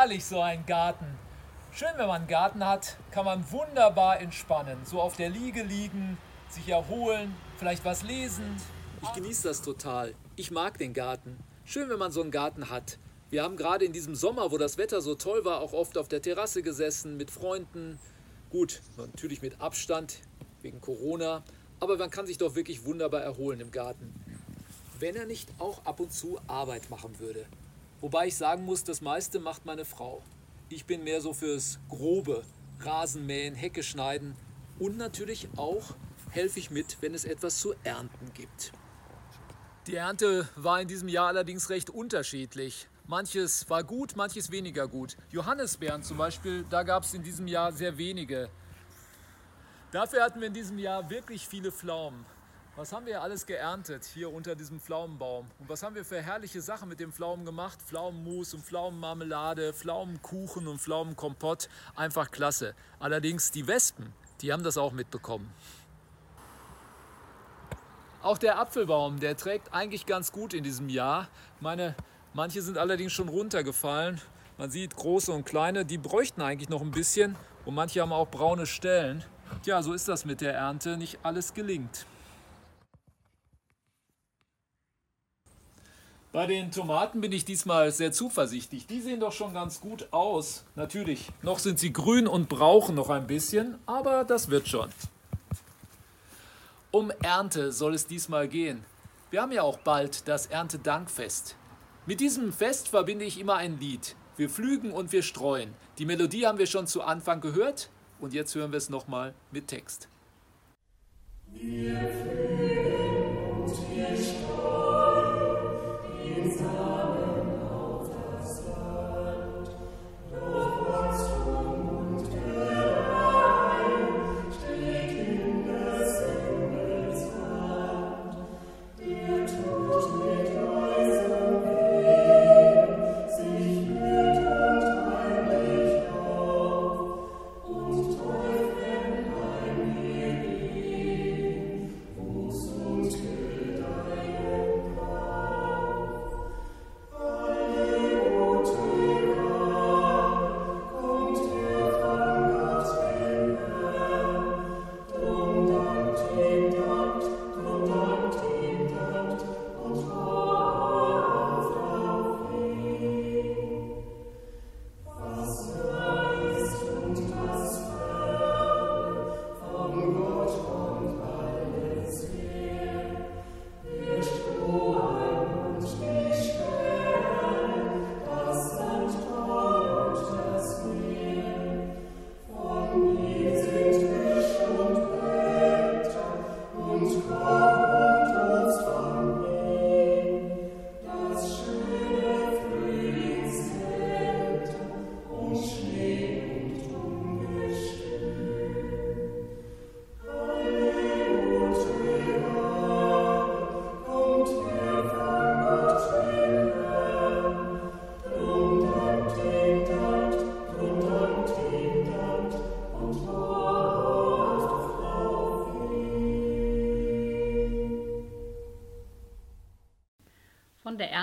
Herrlich so ein Garten. Schön, wenn man einen Garten hat, kann man wunderbar entspannen. So auf der Liege liegen, sich erholen, vielleicht was lesen. Ich genieße das total. Ich mag den Garten. Schön, wenn man so einen Garten hat. Wir haben gerade in diesem Sommer, wo das Wetter so toll war, auch oft auf der Terrasse gesessen mit Freunden. Gut, natürlich mit Abstand wegen Corona, aber man kann sich doch wirklich wunderbar erholen im Garten. Wenn er nicht auch ab und zu Arbeit machen würde. Wobei ich sagen muss, das meiste macht meine Frau. Ich bin mehr so fürs Grobe, Rasenmähen, Hecke schneiden und natürlich auch helfe ich mit, wenn es etwas zu ernten gibt. Die Ernte war in diesem Jahr allerdings recht unterschiedlich. Manches war gut, manches weniger gut. Johannisbeeren zum Beispiel, da gab es in diesem Jahr sehr wenige. Dafür hatten wir in diesem Jahr wirklich viele Pflaumen. Was haben wir alles geerntet hier unter diesem Pflaumenbaum? Und was haben wir für herrliche Sachen mit dem Pflaumen gemacht? Pflaumenmus und Pflaumenmarmelade, Pflaumenkuchen und Pflaumenkompott. Einfach klasse. Allerdings die Wespen, die haben das auch mitbekommen. Auch der Apfelbaum, der trägt eigentlich ganz gut in diesem Jahr. Meine Manche sind allerdings schon runtergefallen. Man sieht große und kleine, die bräuchten eigentlich noch ein bisschen und manche haben auch braune Stellen. Tja, so ist das mit der Ernte, nicht alles gelingt. Bei den Tomaten bin ich diesmal sehr zuversichtlich. Die sehen doch schon ganz gut aus. Natürlich, noch sind sie grün und brauchen noch ein bisschen, aber das wird schon. Um Ernte soll es diesmal gehen. Wir haben ja auch bald das Erntedankfest. Mit diesem Fest verbinde ich immer ein Lied. Wir flügen und wir streuen. Die Melodie haben wir schon zu Anfang gehört und jetzt hören wir es nochmal mit Text. Wir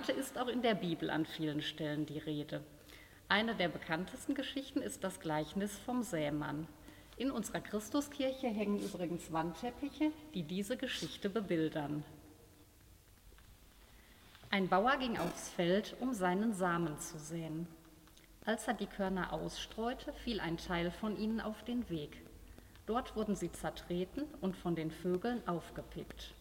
Ernte ist auch in der Bibel an vielen Stellen die Rede. Eine der bekanntesten Geschichten ist das Gleichnis vom Sämann. In unserer Christuskirche hängen übrigens Wandteppiche, die diese Geschichte bebildern. Ein Bauer ging aufs Feld, um seinen Samen zu säen. Als er die Körner ausstreute, fiel ein Teil von ihnen auf den Weg. Dort wurden sie zertreten und von den Vögeln aufgepickt.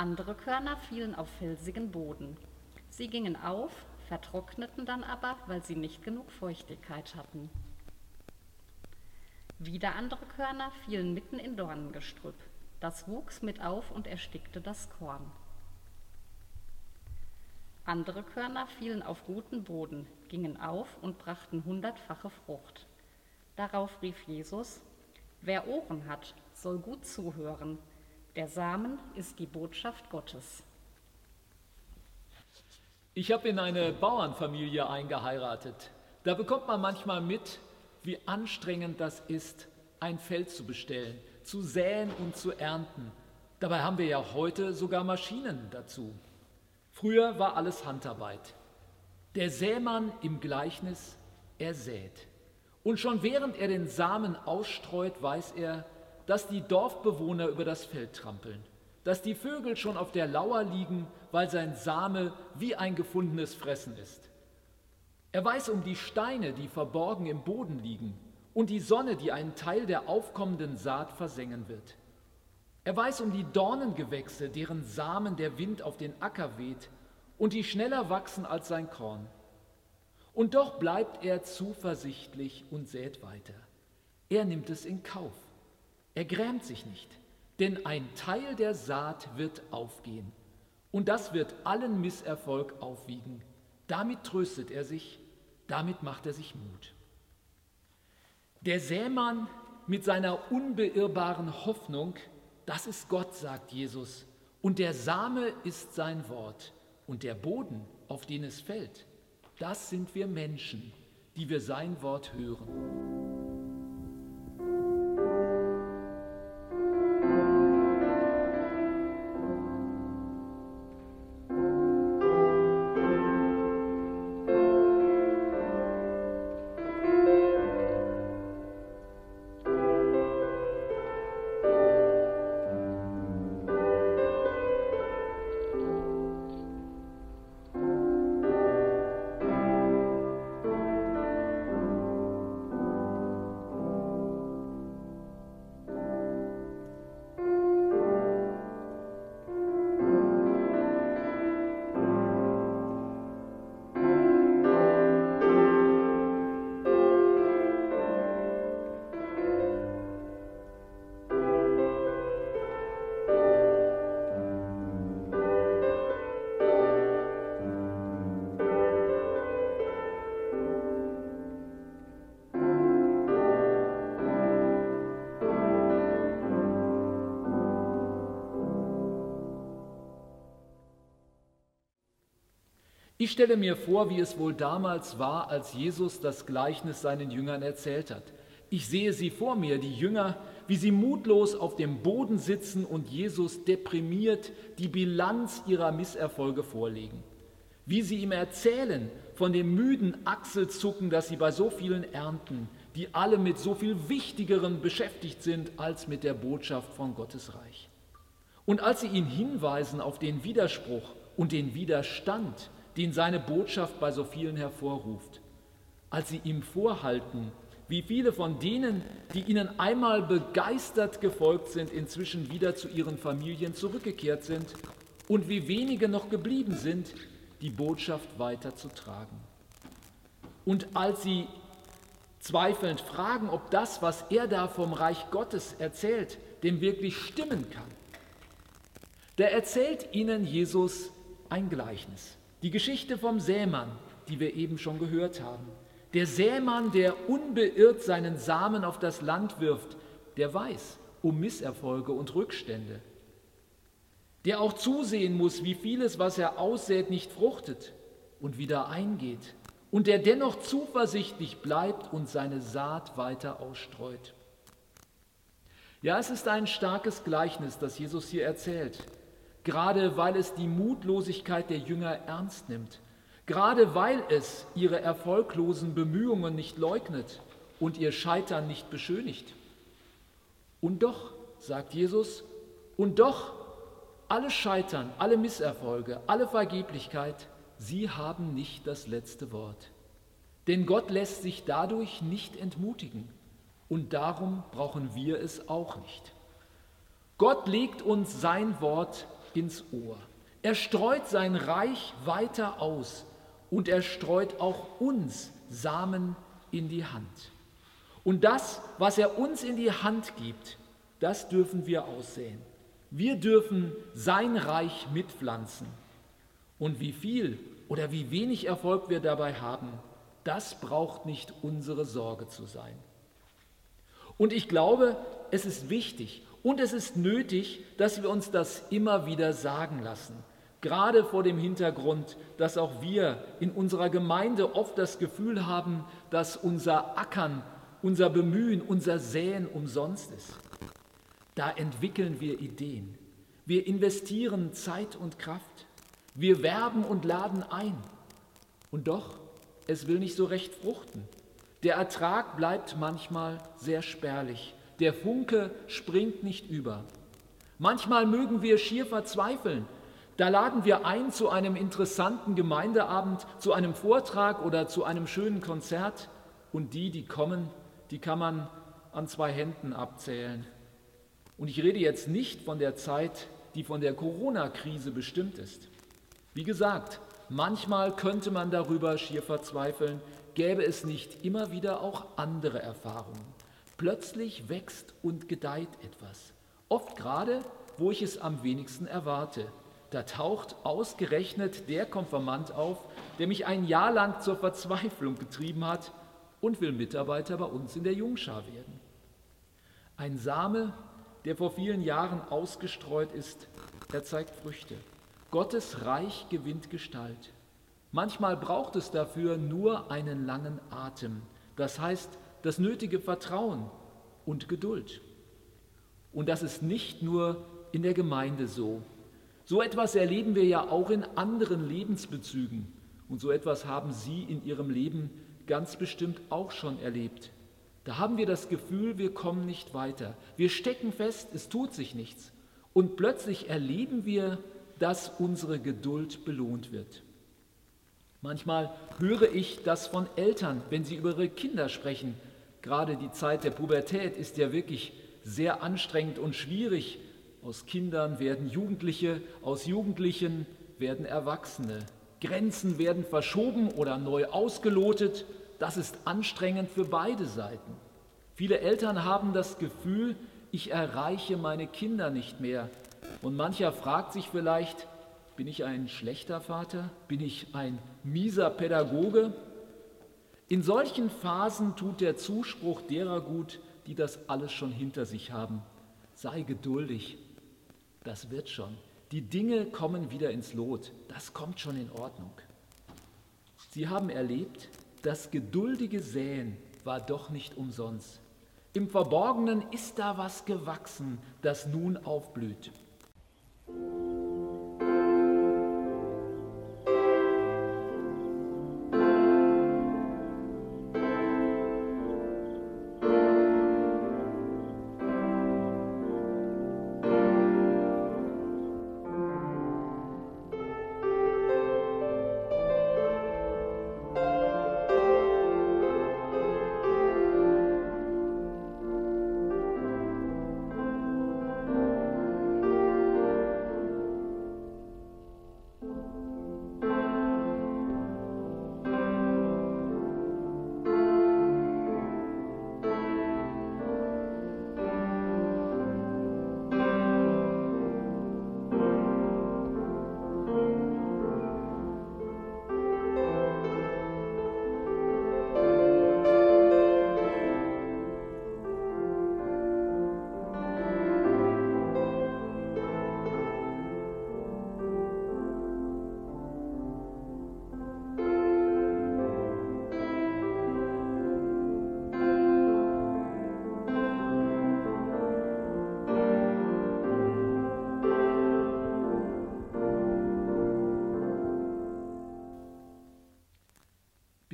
Andere Körner fielen auf felsigen Boden. Sie gingen auf, vertrockneten dann aber, weil sie nicht genug Feuchtigkeit hatten. Wieder andere Körner fielen mitten in Dornengestrüpp. Das wuchs mit auf und erstickte das Korn. Andere Körner fielen auf guten Boden, gingen auf und brachten hundertfache Frucht. Darauf rief Jesus, Wer Ohren hat, soll gut zuhören. Der Samen ist die Botschaft Gottes. Ich habe in eine Bauernfamilie eingeheiratet. Da bekommt man manchmal mit, wie anstrengend das ist, ein Feld zu bestellen, zu säen und zu ernten. Dabei haben wir ja heute sogar Maschinen dazu. Früher war alles Handarbeit. Der Sämann im Gleichnis, er sät. Und schon während er den Samen ausstreut, weiß er, dass die Dorfbewohner über das Feld trampeln, dass die Vögel schon auf der Lauer liegen, weil sein Same wie ein gefundenes Fressen ist. Er weiß um die Steine, die verborgen im Boden liegen, und die Sonne, die einen Teil der aufkommenden Saat versengen wird. Er weiß um die Dornengewächse, deren Samen der Wind auf den Acker weht und die schneller wachsen als sein Korn. Und doch bleibt er zuversichtlich und sät weiter. Er nimmt es in Kauf. Er grämt sich nicht, denn ein Teil der Saat wird aufgehen. Und das wird allen Misserfolg aufwiegen. Damit tröstet er sich, damit macht er sich Mut. Der Sämann mit seiner unbeirrbaren Hoffnung, das ist Gott, sagt Jesus, und der Same ist sein Wort, und der Boden, auf den es fällt, das sind wir Menschen, die wir sein Wort hören. Ich stelle mir vor, wie es wohl damals war, als Jesus das Gleichnis seinen Jüngern erzählt hat. Ich sehe sie vor mir, die Jünger, wie sie mutlos auf dem Boden sitzen und Jesus deprimiert die Bilanz ihrer Misserfolge vorlegen. Wie sie ihm erzählen von dem müden Achselzucken, das sie bei so vielen Ernten, die alle mit so viel Wichtigeren beschäftigt sind als mit der Botschaft von Gottes Reich. Und als sie ihn hinweisen auf den Widerspruch und den Widerstand, den seine Botschaft bei so vielen hervorruft, als sie ihm vorhalten, wie viele von denen, die ihnen einmal begeistert gefolgt sind, inzwischen wieder zu ihren Familien zurückgekehrt sind und wie wenige noch geblieben sind, die Botschaft weiterzutragen. Und als sie zweifelnd fragen, ob das, was er da vom Reich Gottes erzählt, dem wirklich stimmen kann, da erzählt ihnen Jesus ein Gleichnis. Die Geschichte vom Sämann, die wir eben schon gehört haben. Der Sämann, der unbeirrt seinen Samen auf das Land wirft, der weiß um Misserfolge und Rückstände. Der auch zusehen muss, wie vieles, was er aussät, nicht fruchtet und wieder eingeht. Und der dennoch zuversichtlich bleibt und seine Saat weiter ausstreut. Ja, es ist ein starkes Gleichnis, das Jesus hier erzählt gerade weil es die Mutlosigkeit der Jünger ernst nimmt, gerade weil es ihre erfolglosen Bemühungen nicht leugnet und ihr Scheitern nicht beschönigt. Und doch, sagt Jesus, und doch, alle Scheitern, alle Misserfolge, alle Vergeblichkeit, sie haben nicht das letzte Wort. Denn Gott lässt sich dadurch nicht entmutigen und darum brauchen wir es auch nicht. Gott legt uns sein Wort ins Ohr. Er streut sein Reich weiter aus und er streut auch uns Samen in die Hand. Und das, was er uns in die Hand gibt, das dürfen wir aussehen. Wir dürfen sein Reich mitpflanzen. Und wie viel oder wie wenig Erfolg wir dabei haben, das braucht nicht unsere Sorge zu sein. Und ich glaube, es ist wichtig und es ist nötig, dass wir uns das immer wieder sagen lassen. Gerade vor dem Hintergrund, dass auch wir in unserer Gemeinde oft das Gefühl haben, dass unser Ackern, unser Bemühen, unser Säen umsonst ist. Da entwickeln wir Ideen. Wir investieren Zeit und Kraft. Wir werben und laden ein. Und doch, es will nicht so recht fruchten. Der Ertrag bleibt manchmal sehr spärlich. Der Funke springt nicht über. Manchmal mögen wir schier verzweifeln. Da laden wir ein zu einem interessanten Gemeindeabend, zu einem Vortrag oder zu einem schönen Konzert. Und die, die kommen, die kann man an zwei Händen abzählen. Und ich rede jetzt nicht von der Zeit, die von der Corona-Krise bestimmt ist. Wie gesagt, manchmal könnte man darüber schier verzweifeln, gäbe es nicht immer wieder auch andere Erfahrungen. Plötzlich wächst und gedeiht etwas. Oft gerade, wo ich es am wenigsten erwarte. Da taucht ausgerechnet der Konfirmand auf, der mich ein Jahr lang zur Verzweiflung getrieben hat und will Mitarbeiter bei uns in der Jungschar werden. Ein Same, der vor vielen Jahren ausgestreut ist, er zeigt Früchte. Gottes Reich gewinnt Gestalt. Manchmal braucht es dafür nur einen langen Atem, das heißt das nötige Vertrauen und Geduld. Und das ist nicht nur in der Gemeinde so. So etwas erleben wir ja auch in anderen Lebensbezügen. Und so etwas haben Sie in Ihrem Leben ganz bestimmt auch schon erlebt. Da haben wir das Gefühl, wir kommen nicht weiter. Wir stecken fest, es tut sich nichts. Und plötzlich erleben wir, dass unsere Geduld belohnt wird. Manchmal höre ich das von Eltern, wenn sie über ihre Kinder sprechen. Gerade die Zeit der Pubertät ist ja wirklich sehr anstrengend und schwierig. Aus Kindern werden Jugendliche, aus Jugendlichen werden Erwachsene. Grenzen werden verschoben oder neu ausgelotet. Das ist anstrengend für beide Seiten. Viele Eltern haben das Gefühl, ich erreiche meine Kinder nicht mehr. Und mancher fragt sich vielleicht, bin ich ein schlechter Vater? Bin ich ein mieser Pädagoge? In solchen Phasen tut der Zuspruch derer gut, die das alles schon hinter sich haben. Sei geduldig, das wird schon. Die Dinge kommen wieder ins Lot, das kommt schon in Ordnung. Sie haben erlebt, das geduldige Säen war doch nicht umsonst. Im Verborgenen ist da was gewachsen, das nun aufblüht.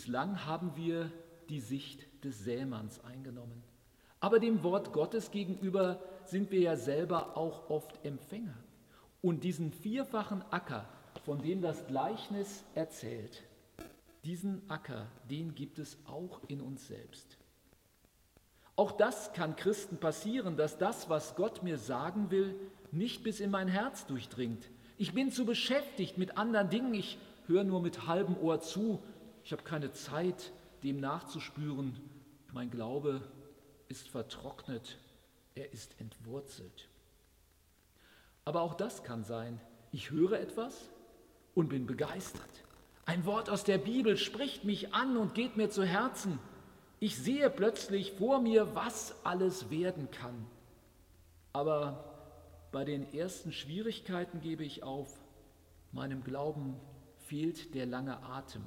Bislang haben wir die Sicht des Sämanns eingenommen. Aber dem Wort Gottes gegenüber sind wir ja selber auch oft Empfänger. Und diesen vierfachen Acker, von dem das Gleichnis erzählt, diesen Acker, den gibt es auch in uns selbst. Auch das kann Christen passieren, dass das, was Gott mir sagen will, nicht bis in mein Herz durchdringt. Ich bin zu beschäftigt mit anderen Dingen, ich höre nur mit halbem Ohr zu ich habe keine Zeit, dem nachzuspüren. Mein Glaube ist vertrocknet, er ist entwurzelt. Aber auch das kann sein. Ich höre etwas und bin begeistert. Ein Wort aus der Bibel spricht mich an und geht mir zu Herzen. Ich sehe plötzlich vor mir, was alles werden kann. Aber bei den ersten Schwierigkeiten gebe ich auf. Meinem Glauben fehlt der lange Atem.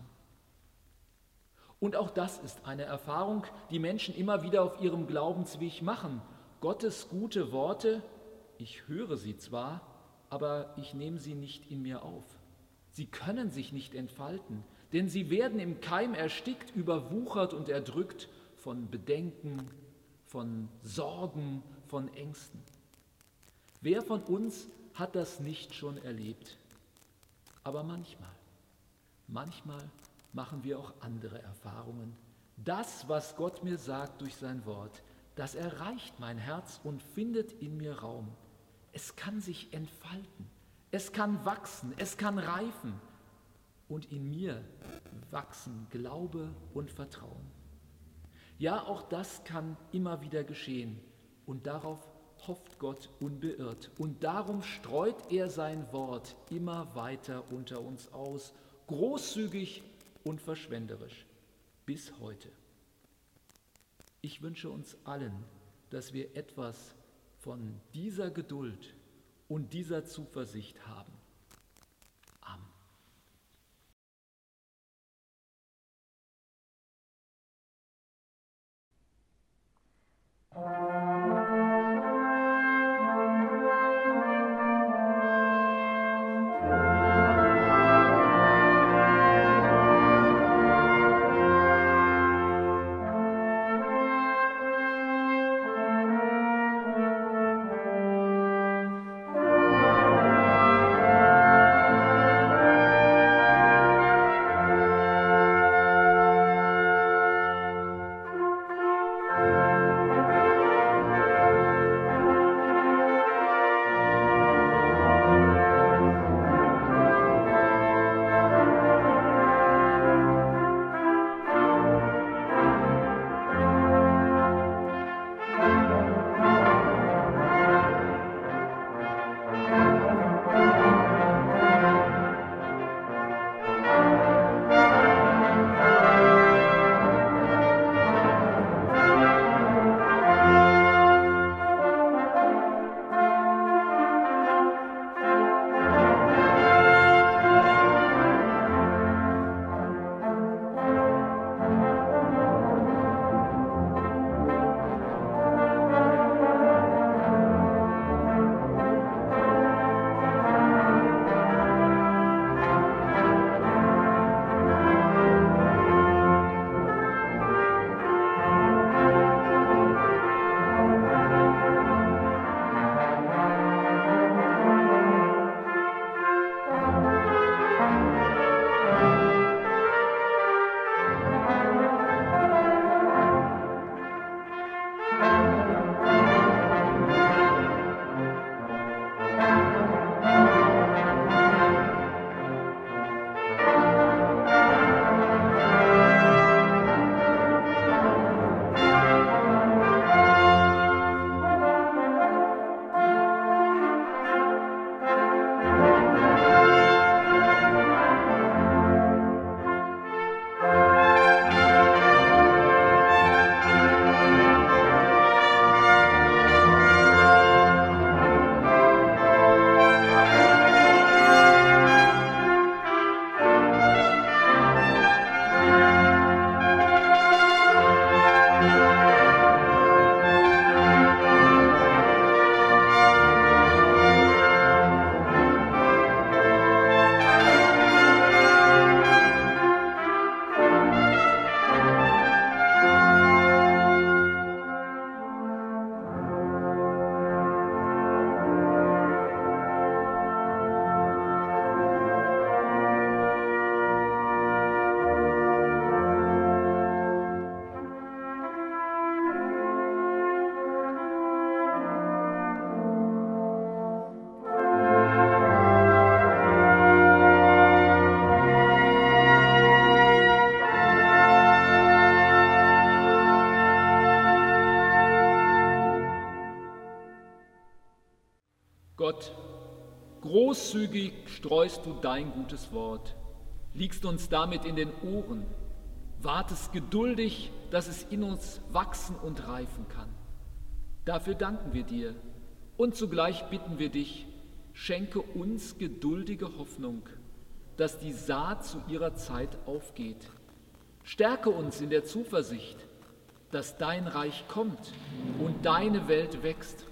Und auch das ist eine Erfahrung, die Menschen immer wieder auf ihrem Glaubensweg machen. Gottes gute Worte, ich höre sie zwar, aber ich nehme sie nicht in mir auf. Sie können sich nicht entfalten, denn sie werden im Keim erstickt, überwuchert und erdrückt von Bedenken, von Sorgen, von Ängsten. Wer von uns hat das nicht schon erlebt? Aber manchmal, manchmal machen wir auch andere Erfahrungen. Das, was Gott mir sagt durch sein Wort, das erreicht mein Herz und findet in mir Raum. Es kann sich entfalten, es kann wachsen, es kann reifen und in mir wachsen Glaube und Vertrauen. Ja, auch das kann immer wieder geschehen und darauf hofft Gott unbeirrt. Und darum streut er sein Wort immer weiter unter uns aus, großzügig und verschwenderisch, bis heute. Ich wünsche uns allen, dass wir etwas von dieser Geduld und dieser Zuversicht haben. Streust du dein gutes Wort, liegst uns damit in den Ohren, wartest geduldig, dass es in uns wachsen und reifen kann. Dafür danken wir dir und zugleich bitten wir dich, schenke uns geduldige Hoffnung, dass die Saat zu ihrer Zeit aufgeht. Stärke uns in der Zuversicht, dass dein Reich kommt und deine Welt wächst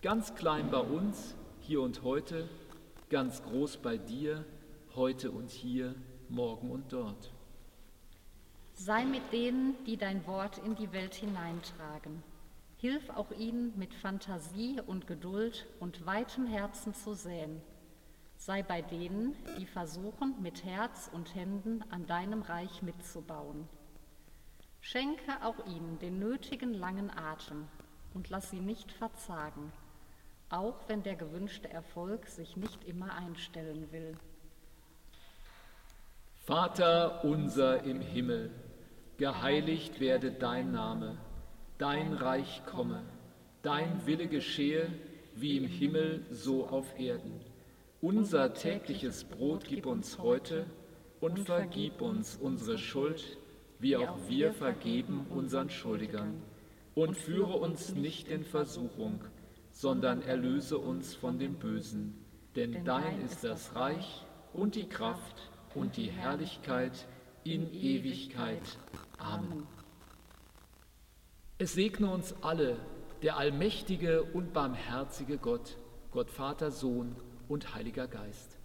Ganz klein bei uns, hier und heute, ganz groß bei dir, heute und hier, morgen und dort. Sei mit denen, die dein Wort in die Welt hineintragen. Hilf auch ihnen mit Fantasie und Geduld und weitem Herzen zu säen. Sei bei denen, die versuchen, mit Herz und Händen an deinem Reich mitzubauen. Schenke auch ihnen den nötigen langen Atem und lass sie nicht verzagen, auch wenn der gewünschte Erfolg sich nicht immer einstellen will. Vater unser im Himmel, geheiligt werde dein Name, dein Reich komme, dein Wille geschehe, wie im Himmel so auf Erden. Unser tägliches Brot gib uns heute und vergib uns unsere Schuld, wie auch wir vergeben unseren Schuldigern. Und führe uns nicht in Versuchung, sondern erlöse uns von dem Bösen. Denn dein ist das Reich und die Kraft und die Herrlichkeit in Ewigkeit. Amen. Es segne uns alle, der allmächtige und barmherzige Gott, Gott Vater, Sohn und Heiliger Geist.